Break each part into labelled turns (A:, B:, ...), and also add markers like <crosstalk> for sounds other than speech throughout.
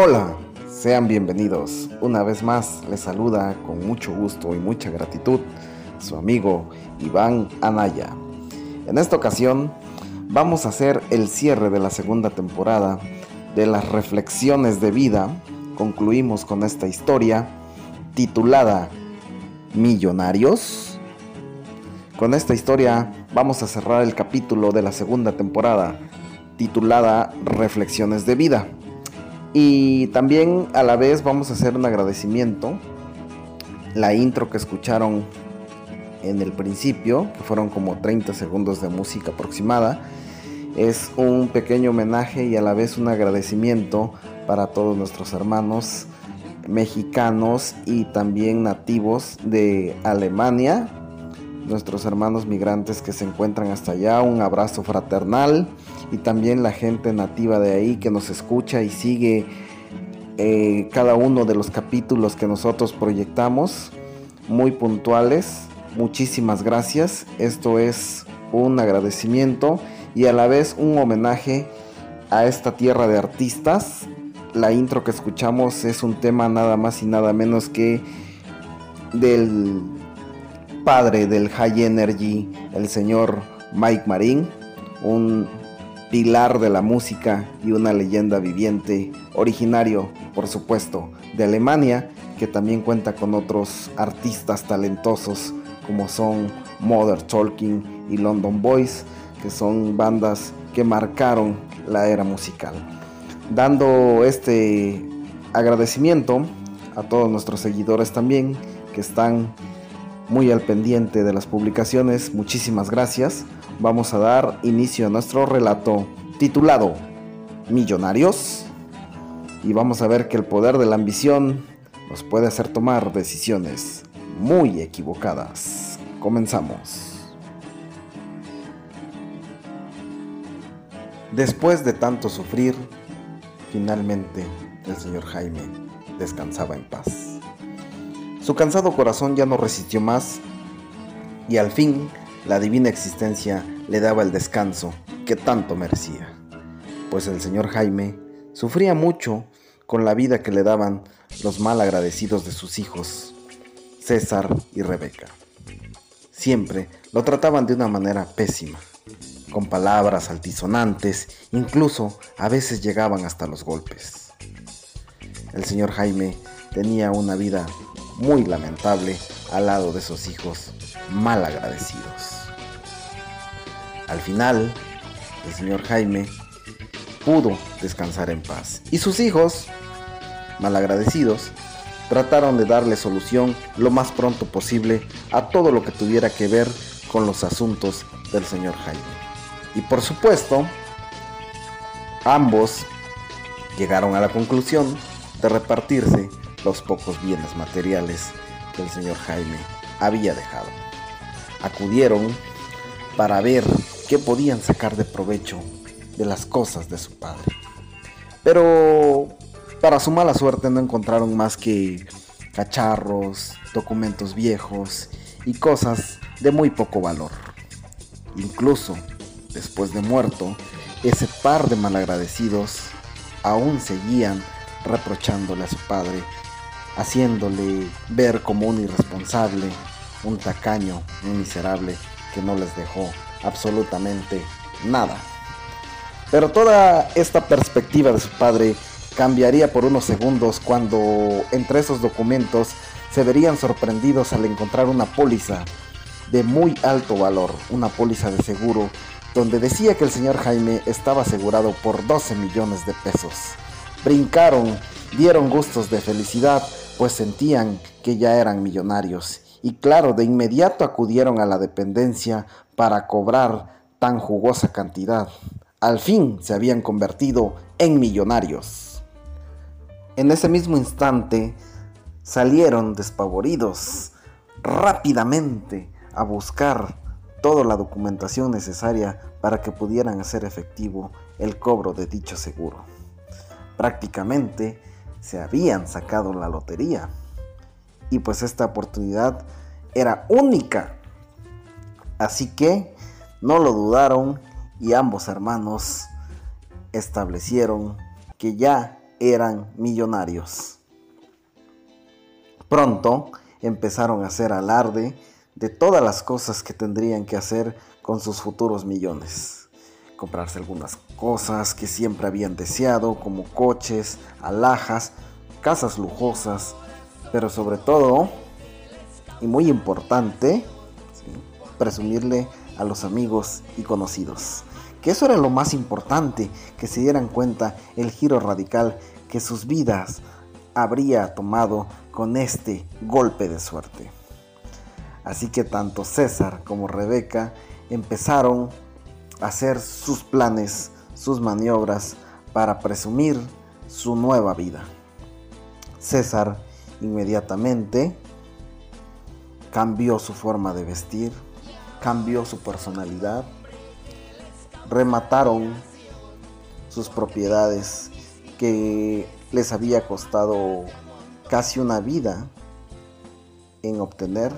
A: Hola, sean bienvenidos. Una vez más les saluda con mucho gusto y mucha gratitud su amigo Iván Anaya. En esta ocasión vamos a hacer el cierre de la segunda temporada de las reflexiones de vida. Concluimos con esta historia titulada Millonarios. Con esta historia vamos a cerrar el capítulo de la segunda temporada titulada Reflexiones de vida. Y también a la vez vamos a hacer un agradecimiento. La intro que escucharon en el principio, que fueron como 30 segundos de música aproximada, es un pequeño homenaje y a la vez un agradecimiento para todos nuestros hermanos mexicanos y también nativos de Alemania, nuestros hermanos migrantes que se encuentran hasta allá, un abrazo fraternal y también la gente nativa de ahí que nos escucha y sigue eh, cada uno de los capítulos que nosotros proyectamos, muy puntuales. Muchísimas gracias. Esto es un agradecimiento y a la vez un homenaje a esta tierra de artistas. La intro que escuchamos es un tema nada más y nada menos que del padre del High Energy, el señor Mike Marín, un pilar de la música y una leyenda viviente, originario, por supuesto, de Alemania, que también cuenta con otros artistas talentosos como son Mother Talking y London Boys, que son bandas que marcaron la era musical. Dando este agradecimiento a todos nuestros seguidores también que están muy al pendiente de las publicaciones, muchísimas gracias vamos a dar inicio a nuestro relato titulado Millonarios y vamos a ver que el poder de la ambición nos puede hacer tomar decisiones muy equivocadas. Comenzamos. Después de tanto sufrir, finalmente el señor Jaime descansaba en paz. Su cansado corazón ya no resistió más y al fin la divina existencia le daba el descanso que tanto merecía, pues el señor Jaime sufría mucho con la vida que le daban los mal agradecidos de sus hijos, César y Rebeca. Siempre lo trataban de una manera pésima, con palabras altisonantes, incluso a veces llegaban hasta los golpes. El señor Jaime tenía una vida muy lamentable al lado de sus hijos mal agradecidos. Al final, el señor Jaime pudo descansar en paz y sus hijos, malagradecidos, trataron de darle solución lo más pronto posible a todo lo que tuviera que ver con los asuntos del señor Jaime. Y por supuesto, ambos llegaron a la conclusión de repartirse los pocos bienes materiales que el señor Jaime había dejado. Acudieron para ver qué podían sacar de provecho de las cosas de su padre. Pero para su mala suerte no encontraron más que cacharros, documentos viejos y cosas de muy poco valor. Incluso después de muerto, ese par de malagradecidos aún seguían reprochándole a su padre, haciéndole ver como un irresponsable, un tacaño, un miserable que no les dejó absolutamente nada. Pero toda esta perspectiva de su padre cambiaría por unos segundos cuando entre esos documentos se verían sorprendidos al encontrar una póliza de muy alto valor, una póliza de seguro donde decía que el señor Jaime estaba asegurado por 12 millones de pesos. Brincaron, dieron gustos de felicidad, pues sentían que ya eran millonarios y claro, de inmediato acudieron a la dependencia para cobrar tan jugosa cantidad. Al fin se habían convertido en millonarios. En ese mismo instante salieron despavoridos rápidamente a buscar toda la documentación necesaria para que pudieran hacer efectivo el cobro de dicho seguro. Prácticamente se habían sacado la lotería y pues esta oportunidad era única. Así que no lo dudaron y ambos hermanos establecieron que ya eran millonarios. Pronto empezaron a hacer alarde de todas las cosas que tendrían que hacer con sus futuros millones. Comprarse algunas cosas que siempre habían deseado, como coches, alhajas, casas lujosas, pero sobre todo, y muy importante, presumirle a los amigos y conocidos. Que eso era lo más importante, que se dieran cuenta el giro radical que sus vidas habría tomado con este golpe de suerte. Así que tanto César como Rebeca empezaron a hacer sus planes, sus maniobras para presumir su nueva vida. César inmediatamente cambió su forma de vestir, cambió su personalidad, remataron sus propiedades que les había costado casi una vida en obtener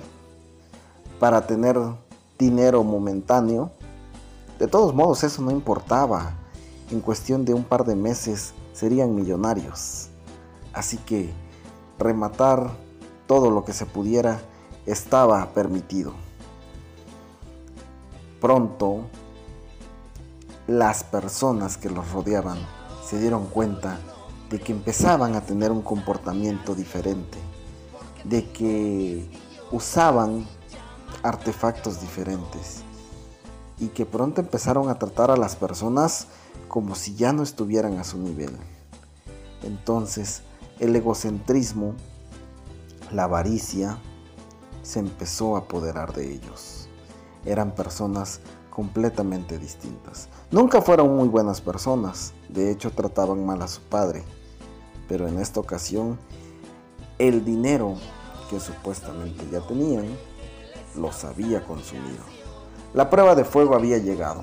A: para tener dinero momentáneo. De todos modos, eso no importaba. En cuestión de un par de meses serían millonarios. Así que rematar todo lo que se pudiera estaba permitido. Pronto, las personas que los rodeaban se dieron cuenta de que empezaban a tener un comportamiento diferente, de que usaban artefactos diferentes y que pronto empezaron a tratar a las personas como si ya no estuvieran a su nivel. Entonces, el egocentrismo, la avaricia, se empezó a apoderar de ellos. Eran personas completamente distintas. Nunca fueron muy buenas personas, de hecho trataban mal a su padre, pero en esta ocasión el dinero que supuestamente ya tenían los había consumido. La prueba de fuego había llegado.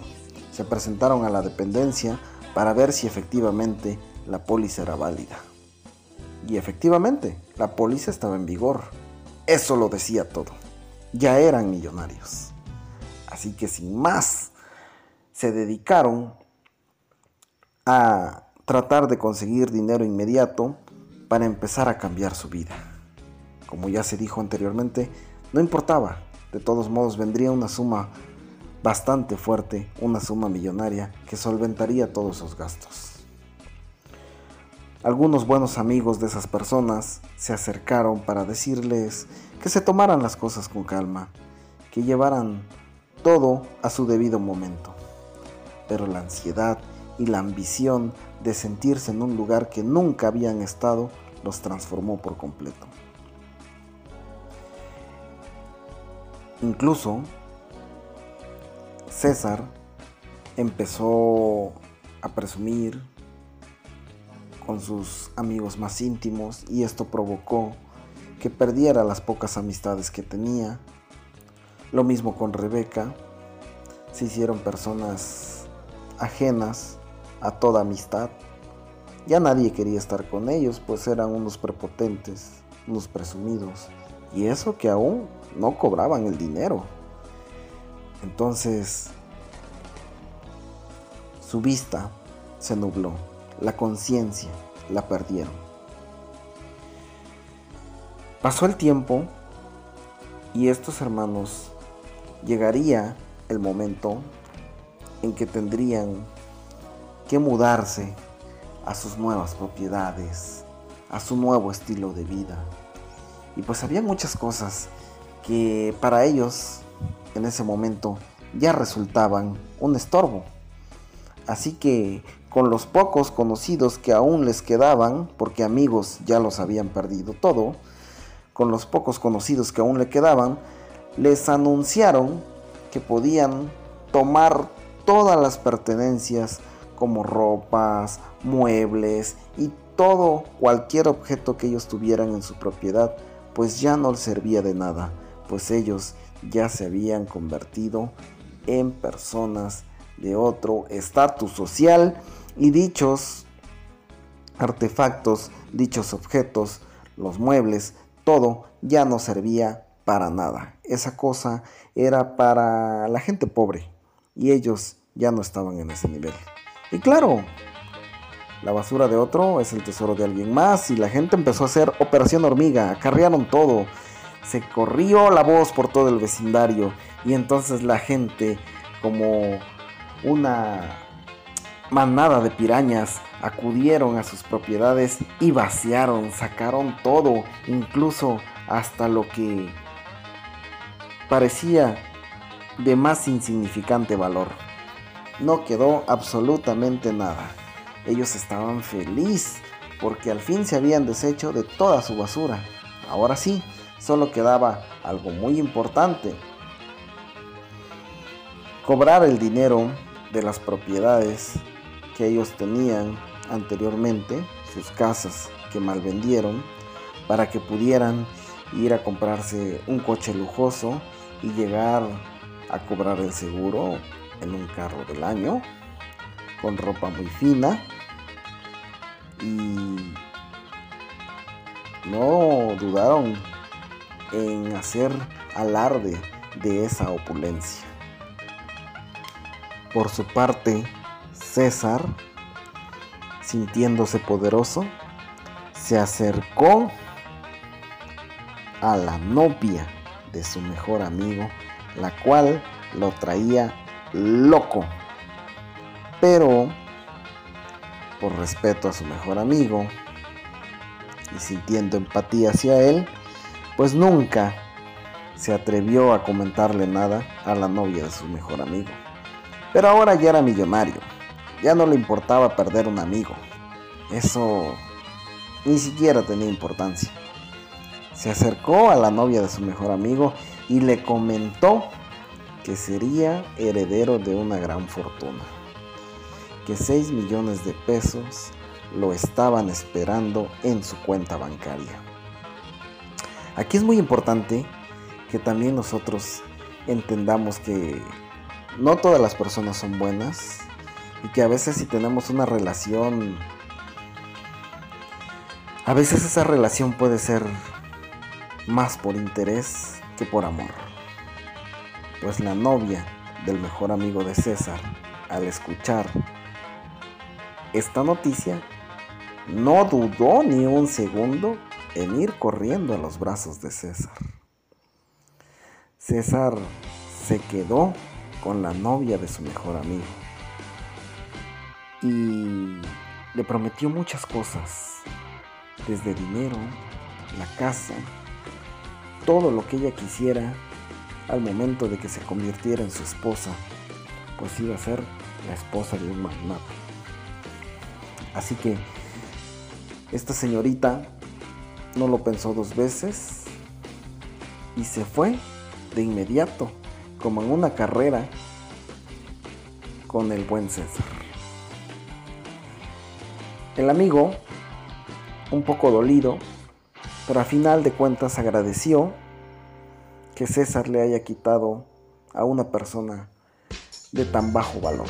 A: Se presentaron a la dependencia para ver si efectivamente la póliza era válida. Y efectivamente, la póliza estaba en vigor. Eso lo decía todo. Ya eran millonarios. Así que sin más, se dedicaron a tratar de conseguir dinero inmediato para empezar a cambiar su vida. Como ya se dijo anteriormente, no importaba, de todos modos vendría una suma bastante fuerte, una suma millonaria que solventaría todos esos gastos. Algunos buenos amigos de esas personas se acercaron para decirles que se tomaran las cosas con calma, que llevaran todo a su debido momento. Pero la ansiedad y la ambición de sentirse en un lugar que nunca habían estado los transformó por completo. Incluso César empezó a presumir con sus amigos más íntimos y esto provocó que perdiera las pocas amistades que tenía. Lo mismo con Rebeca, se hicieron personas ajenas a toda amistad. Ya nadie quería estar con ellos, pues eran unos prepotentes, unos presumidos, y eso que aún no cobraban el dinero. Entonces, su vista se nubló, la conciencia la perdieron. Pasó el tiempo y estos hermanos llegaría el momento en que tendrían que mudarse a sus nuevas propiedades, a su nuevo estilo de vida. Y pues había muchas cosas que para ellos en ese momento ya resultaban un estorbo. Así que con los pocos conocidos que aún les quedaban, porque amigos ya los habían perdido todo, con los pocos conocidos que aún le quedaban, les anunciaron que podían tomar todas las pertenencias como ropas, muebles y todo cualquier objeto que ellos tuvieran en su propiedad, pues ya no les servía de nada pues ellos ya se habían convertido en personas de otro estatus social y dichos artefactos, dichos objetos, los muebles, todo ya no servía para nada. Esa cosa era para la gente pobre y ellos ya no estaban en ese nivel. Y claro, La basura de otro es el tesoro de alguien más y la gente empezó a hacer operación hormiga, acarrearon todo. Se corrió la voz por todo el vecindario y entonces la gente como una manada de pirañas acudieron a sus propiedades y vaciaron, sacaron todo, incluso hasta lo que parecía de más insignificante valor. No quedó absolutamente nada. Ellos estaban felices porque al fin se habían deshecho de toda su basura. Ahora sí, solo quedaba algo muy importante. Cobrar el dinero de las propiedades que ellos tenían anteriormente, sus casas que mal vendieron, para que pudieran ir a comprarse un coche lujoso y llegar a cobrar el seguro en un carro del año, con ropa muy fina y no dudaron en hacer alarde de esa opulencia. Por su parte, César, sintiéndose poderoso, se acercó a la novia de su mejor amigo, la cual lo traía loco. Pero, por respeto a su mejor amigo y sintiendo empatía hacia él, pues nunca se atrevió a comentarle nada a la novia de su mejor amigo. Pero ahora ya era millonario, ya no le importaba perder un amigo. Eso ni siquiera tenía importancia. Se acercó a la novia de su mejor amigo y le comentó que sería heredero de una gran fortuna, que 6 millones de pesos lo estaban esperando en su cuenta bancaria. Aquí es muy importante que también nosotros entendamos que no todas las personas son buenas y que a veces si tenemos una relación, a veces esa relación puede ser más por interés que por amor. Pues la novia del mejor amigo de César, al escuchar esta noticia, no dudó ni un segundo en ir corriendo a los brazos de César. César se quedó con la novia de su mejor amigo y le prometió muchas cosas, desde dinero, la casa, todo lo que ella quisiera al momento de que se convirtiera en su esposa, pues iba a ser la esposa de un magnate. Así que esta señorita no lo pensó dos veces y se fue de inmediato, como en una carrera, con el buen César. El amigo, un poco dolido, pero a final de cuentas agradeció que César le haya quitado a una persona de tan bajo valor.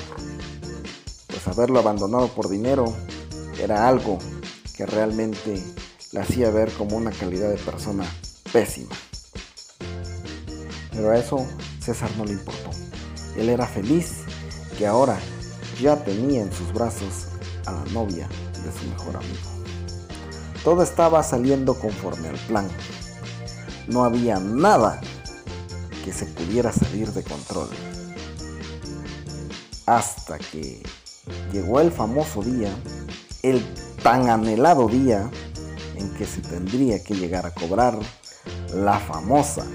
A: Pues haberlo abandonado por dinero era algo que realmente le hacía ver como una calidad de persona pésima. Pero a eso César no le importó. Él era feliz que ahora ya tenía en sus brazos a la novia su mejor amigo. Todo estaba saliendo conforme al plan. No había nada que se pudiera salir de control. Hasta que llegó el famoso día, el tan anhelado día en que se tendría que llegar a cobrar la famosa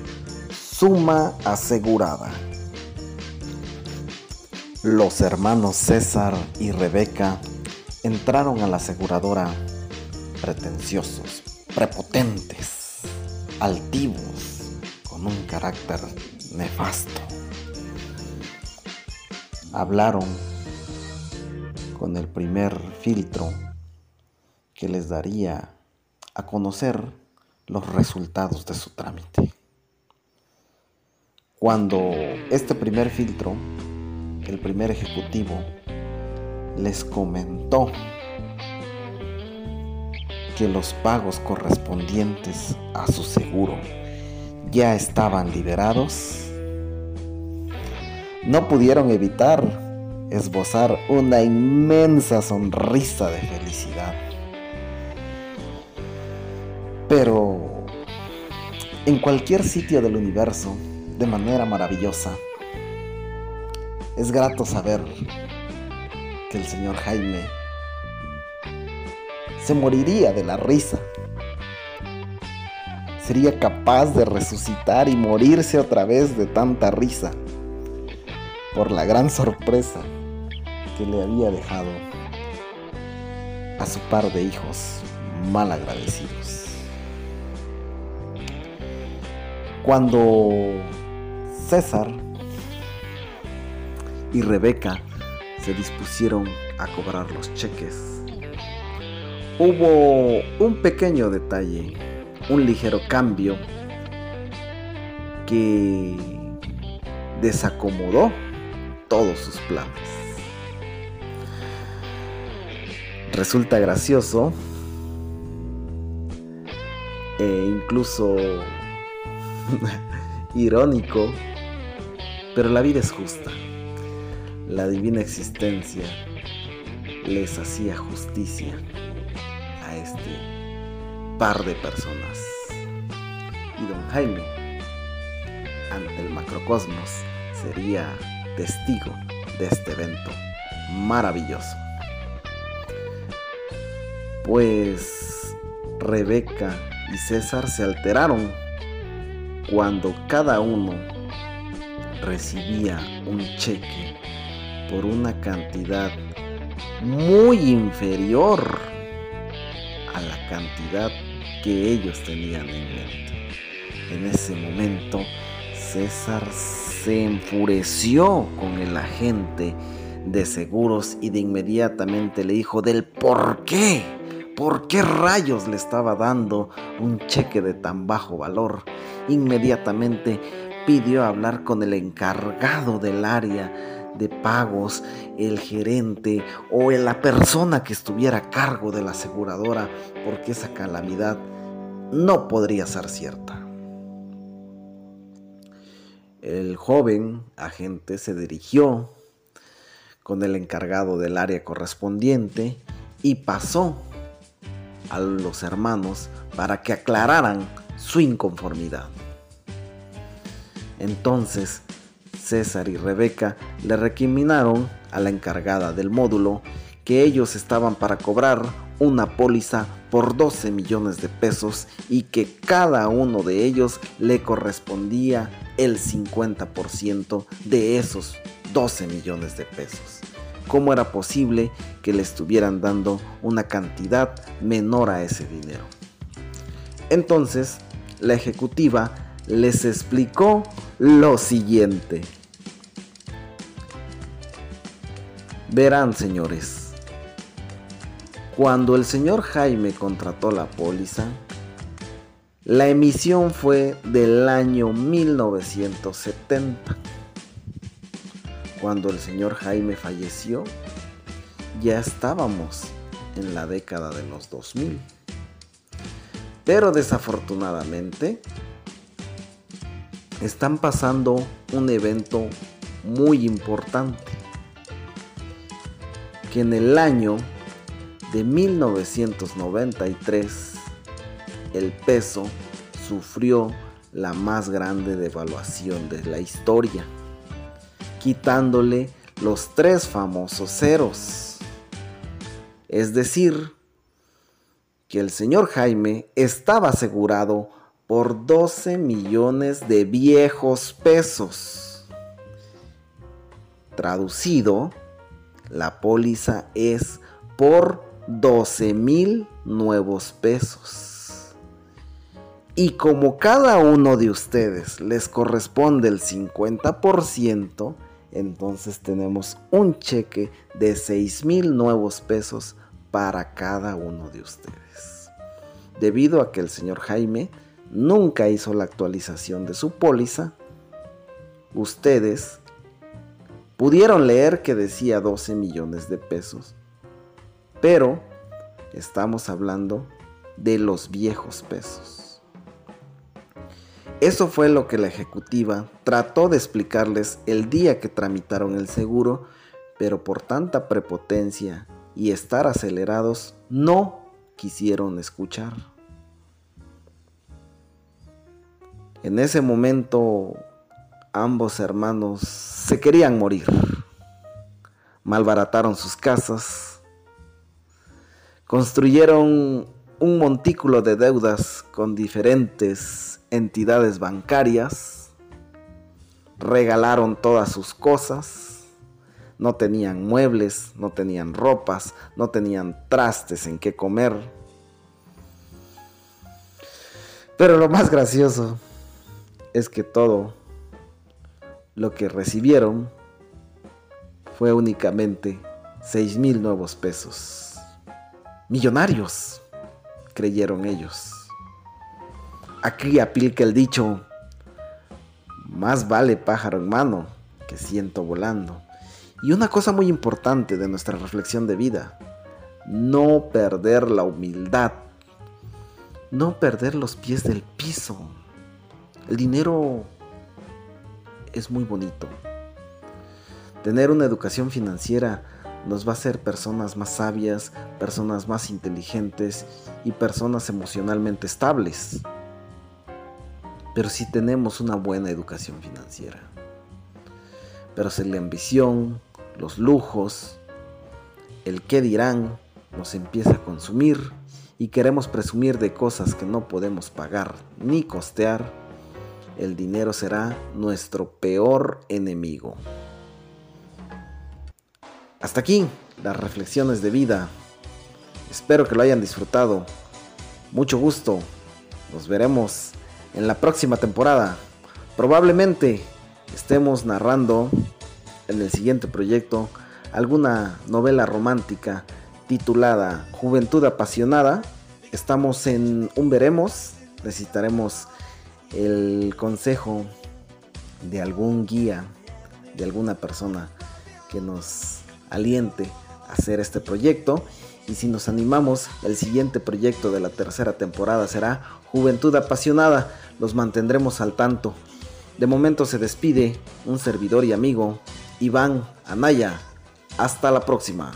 A: suma asegurada. Los hermanos César y Rebeca entraron a la aseguradora pretenciosos, prepotentes, altivos, con un carácter nefasto. Hablaron con el primer filtro que les daría a conocer los resultados de su trámite. Cuando este primer filtro, el primer ejecutivo, les comentó que los pagos correspondientes a su seguro ya estaban liberados, no pudieron evitar esbozar una inmensa sonrisa de felicidad. Pero en cualquier sitio del universo, de manera maravillosa, es grato saber que el señor Jaime se moriría de la risa. Sería capaz de resucitar y morirse otra vez de tanta risa por la gran sorpresa que le había dejado a su par de hijos mal agradecidos. Cuando César y Rebeca se dispusieron a cobrar los cheques, hubo un pequeño detalle, un ligero cambio que desacomodó todos sus planes. Resulta gracioso e incluso <laughs> irónico, pero la vida es justa. La divina existencia les hacía justicia a este par de personas. Y don Jaime, ante el macrocosmos, sería testigo de este evento maravilloso. Pues Rebeca y César se alteraron cuando cada uno recibía un cheque por una cantidad muy inferior a la cantidad que ellos tenían en mente. En ese momento, César se enfureció con el agente de seguros y de inmediatamente le dijo del por qué, por qué rayos le estaba dando un cheque de tan bajo valor. Inmediatamente pidió hablar con el encargado del área de pagos, el gerente o la persona que estuviera a cargo de la aseguradora, porque esa calamidad no podría ser cierta. El joven agente se dirigió con el encargado del área correspondiente y pasó a los hermanos para que aclararan su inconformidad. Entonces César y Rebeca le recriminaron a la encargada del módulo que ellos estaban para cobrar una póliza por 12 millones de pesos y que cada uno de ellos le correspondía el 50% de esos 12 millones de pesos. ¿Cómo era posible que le estuvieran dando una cantidad menor a ese dinero? Entonces, la ejecutiva les explicó lo siguiente. Verán, señores, cuando el señor Jaime contrató la póliza, la emisión fue del año 1970. Cuando el señor Jaime falleció, ya estábamos en la década de los 2000. Pero desafortunadamente, están pasando un evento muy importante. Que en el año de 1993, el peso sufrió la más grande devaluación de la historia, quitándole los tres famosos ceros. Es decir, que el señor Jaime estaba asegurado por 12 millones de viejos pesos. Traducido, la póliza es por 12 mil nuevos pesos. Y como cada uno de ustedes les corresponde el 50%, entonces tenemos un cheque de 6 mil nuevos pesos para cada uno de ustedes. Debido a que el señor Jaime nunca hizo la actualización de su póliza, ustedes pudieron leer que decía 12 millones de pesos pero estamos hablando de los viejos pesos. Eso fue lo que la ejecutiva trató de explicarles el día que tramitaron el seguro, pero por tanta prepotencia y estar acelerados, no quisieron escuchar. En ese momento ambos hermanos se querían morir. Malbarataron sus casas, construyeron un montículo de deudas con diferentes entidades bancarias, regalaron todas sus cosas, no tenían muebles, no tenían ropas, no tenían trastes en qué comer. Pero lo más gracioso es que todo lo que recibieron fue únicamente 6 mil nuevos pesos. Millonarios, creyeron ellos. Aquí aplica el dicho, más vale pájaro en mano que ciento volando. Y una cosa muy importante de nuestra reflexión de vida, no perder la humildad, no perder los pies del piso. El dinero es muy bonito. Tener una educación financiera nos va a hacer personas más sabias, personas más inteligentes y personas emocionalmente estables. Pero si tenemos una buena educación financiera. Pero si la ambición, los lujos, el qué dirán nos empieza a consumir y queremos presumir de cosas que no podemos pagar ni costear, el dinero será nuestro peor enemigo. Hasta aquí las reflexiones de vida. Espero que lo hayan disfrutado. Mucho gusto. Nos veremos en la próxima temporada. Probablemente estemos narrando en el siguiente proyecto alguna novela romántica titulada Juventud apasionada. Estamos en un veremos. Necesitaremos el consejo de algún guía, de alguna persona que nos aliente a hacer este proyecto. Y si nos animamos, el siguiente proyecto de la tercera temporada será Juventud Apasionada. Los mantendremos al tanto. De momento se despide un servidor y amigo, Iván Anaya. Hasta la próxima.